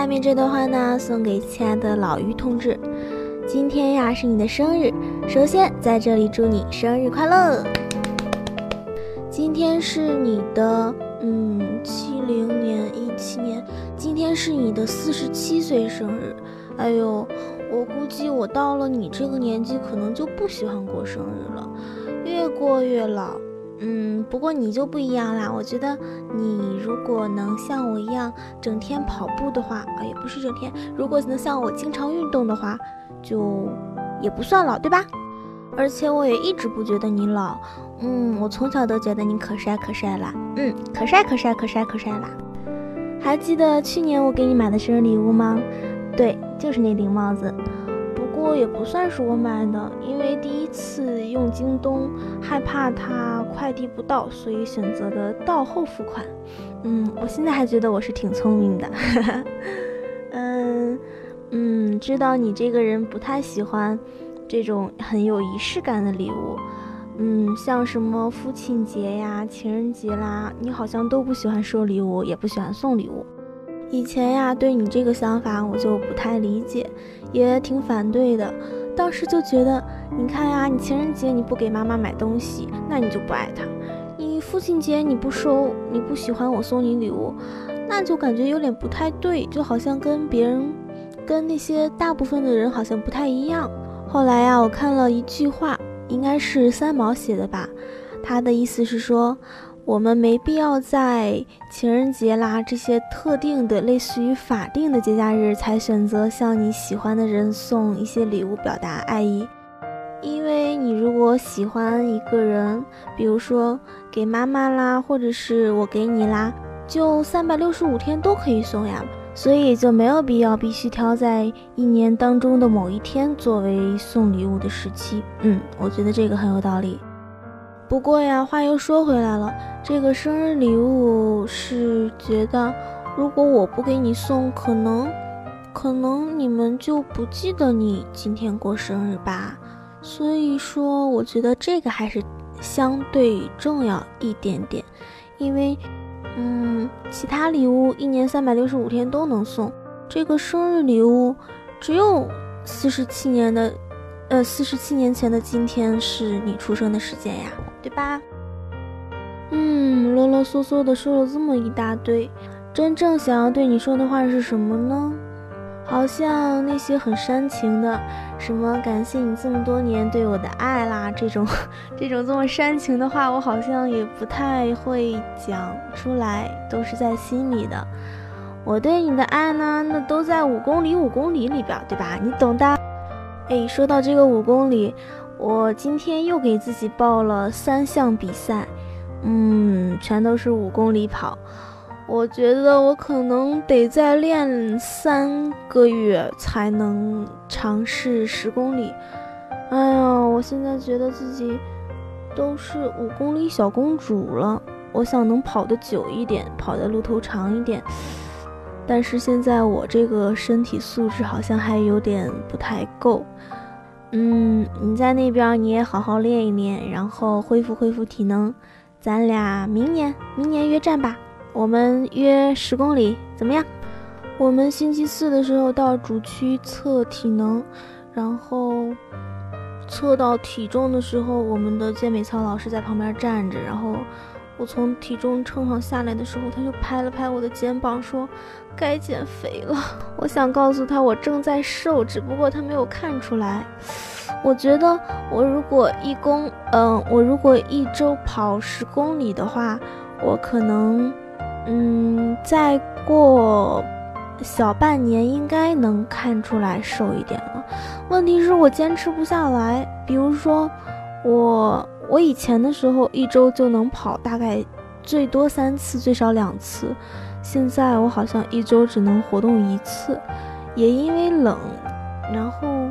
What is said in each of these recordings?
下面这段话呢，送给亲爱的老于同志。今天呀是你的生日，首先在这里祝你生日快乐。今天是你的，嗯，七零年、一七年，今天是你的四十七岁生日。哎呦，我估计我到了你这个年纪，可能就不喜欢过生日了，越过越老。嗯，不过你就不一样啦。我觉得你如果能像我一样整天跑步的话，啊，也不是整天，如果能像我经常运动的话，就也不算老，对吧？而且我也一直不觉得你老。嗯，我从小都觉得你可帅可帅了。嗯，可帅可帅可帅可帅了。还记得去年我给你买的生日礼物吗？对，就是那顶帽子。也不算是我买的，因为第一次用京东，害怕它快递不到，所以选择的到后付款。嗯，我现在还觉得我是挺聪明的。嗯嗯，知道你这个人不太喜欢这种很有仪式感的礼物。嗯，像什么父亲节呀、情人节啦，你好像都不喜欢收礼物，也不喜欢送礼物。以前呀，对你这个想法我就不太理解，也挺反对的。当时就觉得，你看呀，你情人节你不给妈妈买东西，那你就不爱她；你父亲节你不收，你不喜欢我送你礼物，那就感觉有点不太对，就好像跟别人，跟那些大部分的人好像不太一样。后来呀，我看了一句话，应该是三毛写的吧，他的意思是说。我们没必要在情人节啦这些特定的、类似于法定的节假日才选择向你喜欢的人送一些礼物表达爱意，因为你如果喜欢一个人，比如说给妈妈啦，或者是我给你啦，就三百六十五天都可以送呀，所以就没有必要必须挑在一年当中的某一天作为送礼物的时期。嗯，我觉得这个很有道理。不过呀，话又说回来了，这个生日礼物是觉得，如果我不给你送，可能，可能你们就不记得你今天过生日吧。所以说，我觉得这个还是相对重要一点点，因为，嗯，其他礼物一年三百六十五天都能送，这个生日礼物只有四十七年的，呃，四十七年前的今天是你出生的时间呀。对吧？嗯，啰啰嗦嗦的说了这么一大堆，真正想要对你说的话是什么呢？好像那些很煽情的，什么感谢你这么多年对我的爱啦，这种，这种这么煽情的话，我好像也不太会讲出来，都是在心里的。我对你的爱呢，那都在五公里五公里里边，对吧？你懂的。哎，说到这个五公里。我今天又给自己报了三项比赛，嗯，全都是五公里跑。我觉得我可能得再练三个月才能尝试十公里。哎呀，我现在觉得自己都是五公里小公主了。我想能跑得久一点，跑的路途长一点。但是现在我这个身体素质好像还有点不太够。嗯，你在那边你也好好练一练，然后恢复恢复体能。咱俩明年明年约战吧，我们约十公里，怎么样？我们星期四的时候到主区测体能，然后测到体重的时候，我们的健美操老师在旁边站着，然后。我从体重秤上下来的时候，他就拍了拍我的肩膀，说：“该减肥了。”我想告诉他，我正在瘦，只不过他没有看出来。我觉得，我如果一公，嗯，我如果一周跑十公里的话，我可能，嗯，再过小半年应该能看出来瘦一点了。问题是我坚持不下来，比如说我。我以前的时候一周就能跑大概最多三次，最少两次。现在我好像一周只能活动一次，也因为冷，然后，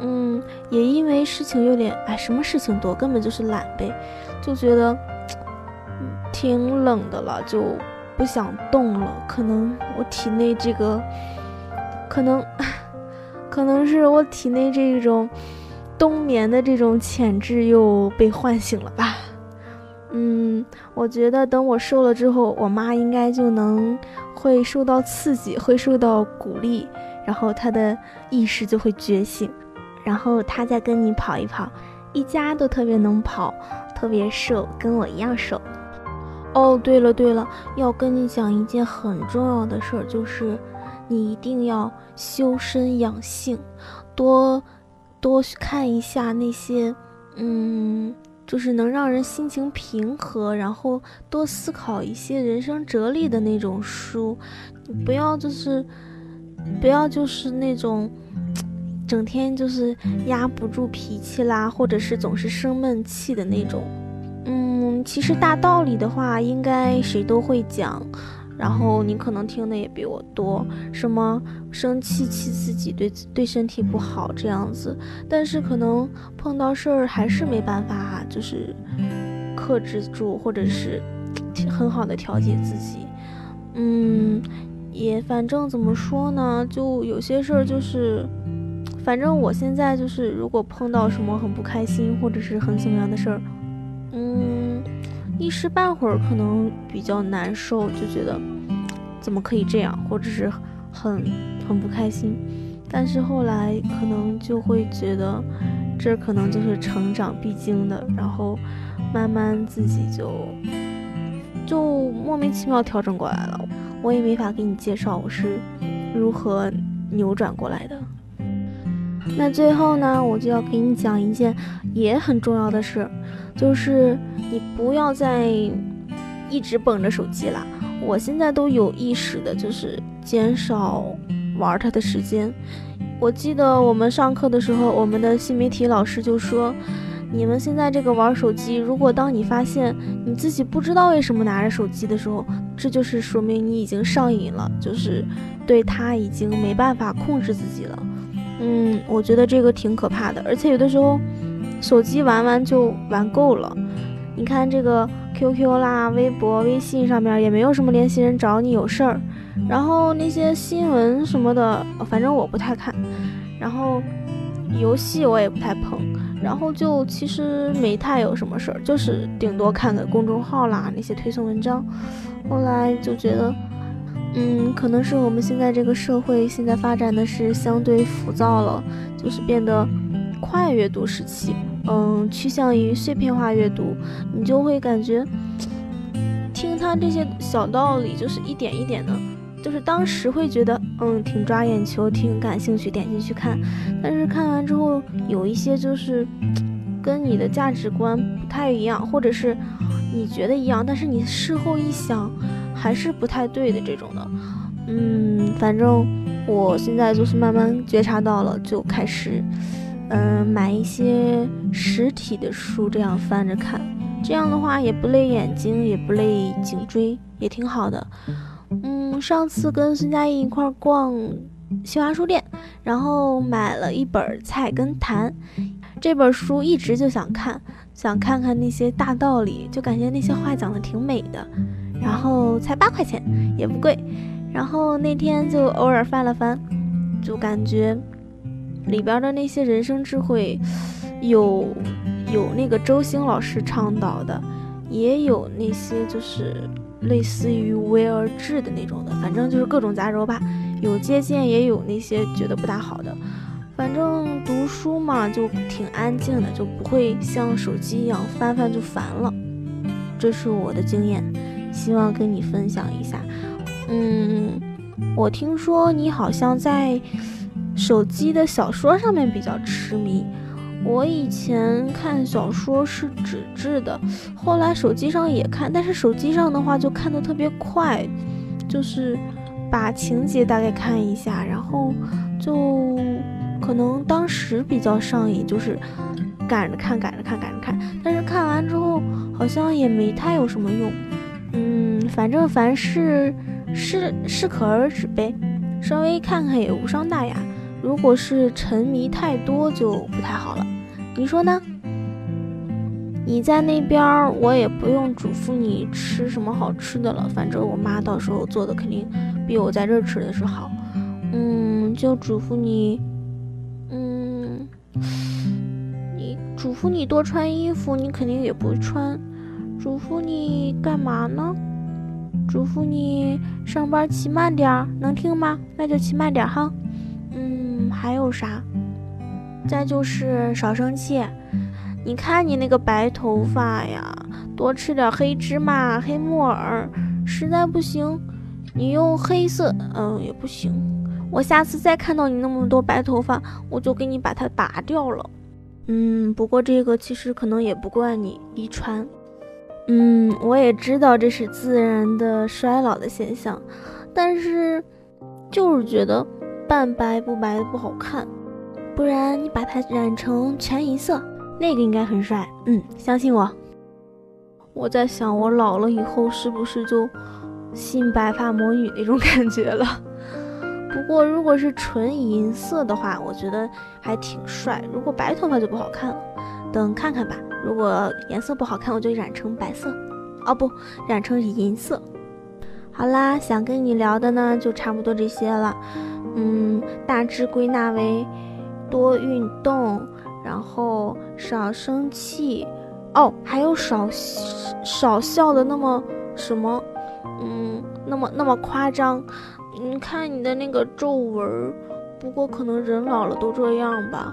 嗯，也因为事情有点，哎，什么事情多，根本就是懒呗，就觉得挺冷的了，就不想动了。可能我体内这个，可能，可能是我体内这种。冬眠的这种潜质又被唤醒了吧？嗯，我觉得等我瘦了之后，我妈应该就能。会受到刺激，会受到鼓励，然后她的意识就会觉醒，然后她再跟你跑一跑，一家都特别能跑，特别瘦，跟我一样瘦。哦，对了对了，要跟你讲一件很重要的事儿，就是你一定要修身养性，多多看一下那些，嗯。就是能让人心情平和，然后多思考一些人生哲理的那种书，不要就是，不要就是那种，整天就是压不住脾气啦，或者是总是生闷气的那种。嗯，其实大道理的话，应该谁都会讲。然后你可能听的也比我多，什么生气气自己对对身体不好这样子，但是可能碰到事儿还是没办法，就是克制住，或者是很好的调节自己。嗯，也反正怎么说呢，就有些事儿就是，反正我现在就是，如果碰到什么很不开心或者是很怎么样的事儿，嗯。一时半会儿可能比较难受，就觉得怎么可以这样，或者是很很不开心。但是后来可能就会觉得，这可能就是成长必经的，然后慢慢自己就就莫名其妙调整过来了。我也没法给你介绍我是如何扭转过来的。那最后呢，我就要给你讲一件也很重要的事。就是你不要再一直捧着手机了。我现在都有意识的，就是减少玩它的时间。我记得我们上课的时候，我们的新媒体老师就说：“你们现在这个玩手机，如果当你发现你自己不知道为什么拿着手机的时候，这就是说明你已经上瘾了，就是对它已经没办法控制自己了。”嗯，我觉得这个挺可怕的，而且有的时候。手机玩完就玩够了，你看这个 QQ 啦、微博、微信上面也没有什么联系人找你有事儿，然后那些新闻什么的，反正我不太看，然后游戏我也不太碰，然后就其实没太有什么事儿，就是顶多看个公众号啦那些推送文章。后来就觉得，嗯，可能是我们现在这个社会现在发展的是相对浮躁了，就是变得。快阅读时期，嗯，趋向于碎片化阅读，你就会感觉听他这些小道理，就是一点一点的，就是当时会觉得，嗯，挺抓眼球，挺感兴趣，点进去看。但是看完之后，有一些就是跟你的价值观不太一样，或者是你觉得一样，但是你事后一想，还是不太对的这种的。嗯，反正我现在就是慢慢觉察到了，就开始。嗯，买一些实体的书，这样翻着看，这样的话也不累眼睛，也不累颈椎，也挺好的。嗯，上次跟孙佳怡一块逛新华书店，然后买了一本《菜根谭》，这本书一直就想看，想看看那些大道理，就感觉那些话讲的挺美的，然后才八块钱，也不贵。然后那天就偶尔翻了翻，就感觉。里边的那些人生智慧，有有那个周星老师倡导的，也有那些就是类似于无为而治的那种的，反正就是各种杂糅吧。有借鉴，也有那些觉得不大好的。反正读书嘛，就挺安静的，就不会像手机一样翻翻就烦了。这是我的经验，希望跟你分享一下。嗯，我听说你好像在。手机的小说上面比较痴迷，我以前看小说是纸质的，后来手机上也看，但是手机上的话就看的特别快，就是把情节大概看一下，然后就可能当时比较上瘾，就是赶着看，赶着看，赶着看，但是看完之后好像也没太有什么用，反正凡事适适可而止呗，稍微看看也无伤大雅。如果是沉迷太多就不太好了，你说呢？你在那边，我也不用嘱咐你吃什么好吃的了，反正我妈到时候做的肯定比我在这儿吃的是好。嗯，就嘱咐你，嗯，你嘱咐你多穿衣服，你肯定也不穿。嘱咐你干嘛呢？嘱咐你上班骑慢点儿，能听吗？那就骑慢点儿哈。嗯，还有啥？再就是少生气。你看你那个白头发呀，多吃点黑芝麻、黑木耳。实在不行，你用黑色，嗯，也不行。我下次再看到你那么多白头发，我就给你把它拔掉了。嗯，不过这个其实可能也不怪你遗传。嗯，我也知道这是自然的衰老的现象，但是就是觉得半白不白的不好看。不然你把它染成全银色，那个应该很帅。嗯，相信我。我在想，我老了以后是不是就新白发魔女那种感觉了？不过如果是纯银色的话，我觉得还挺帅。如果白头发就不好看了。等看看吧，如果颜色不好看，我就染成白色，哦不，染成银色。好啦，想跟你聊的呢，就差不多这些了。嗯，大致归纳为多运动，然后少生气，哦，还有少少笑的那么什么，嗯，那么那么夸张。你看你的那个皱纹，不过可能人老了都这样吧。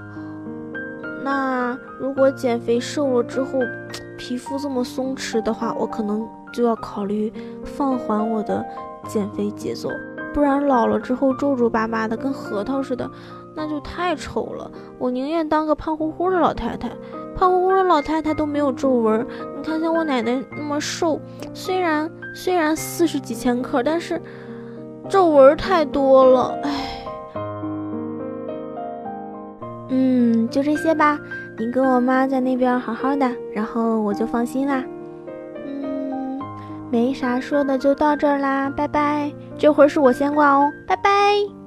那如果减肥瘦了之后，皮肤这么松弛的话，我可能就要考虑放缓我的减肥节奏，不然老了之后皱皱巴巴的跟核桃似的，那就太丑了。我宁愿当个胖乎乎的老太太，胖乎乎的老太太都没有皱纹。你看像我奶奶那么瘦，虽然虽然四十几千克，但是皱纹太多了，唉。就这些吧。你跟我妈在那边好好的，然后我就放心啦。嗯，没啥说的，就到这儿啦，拜拜。这会儿是我先挂哦，拜拜。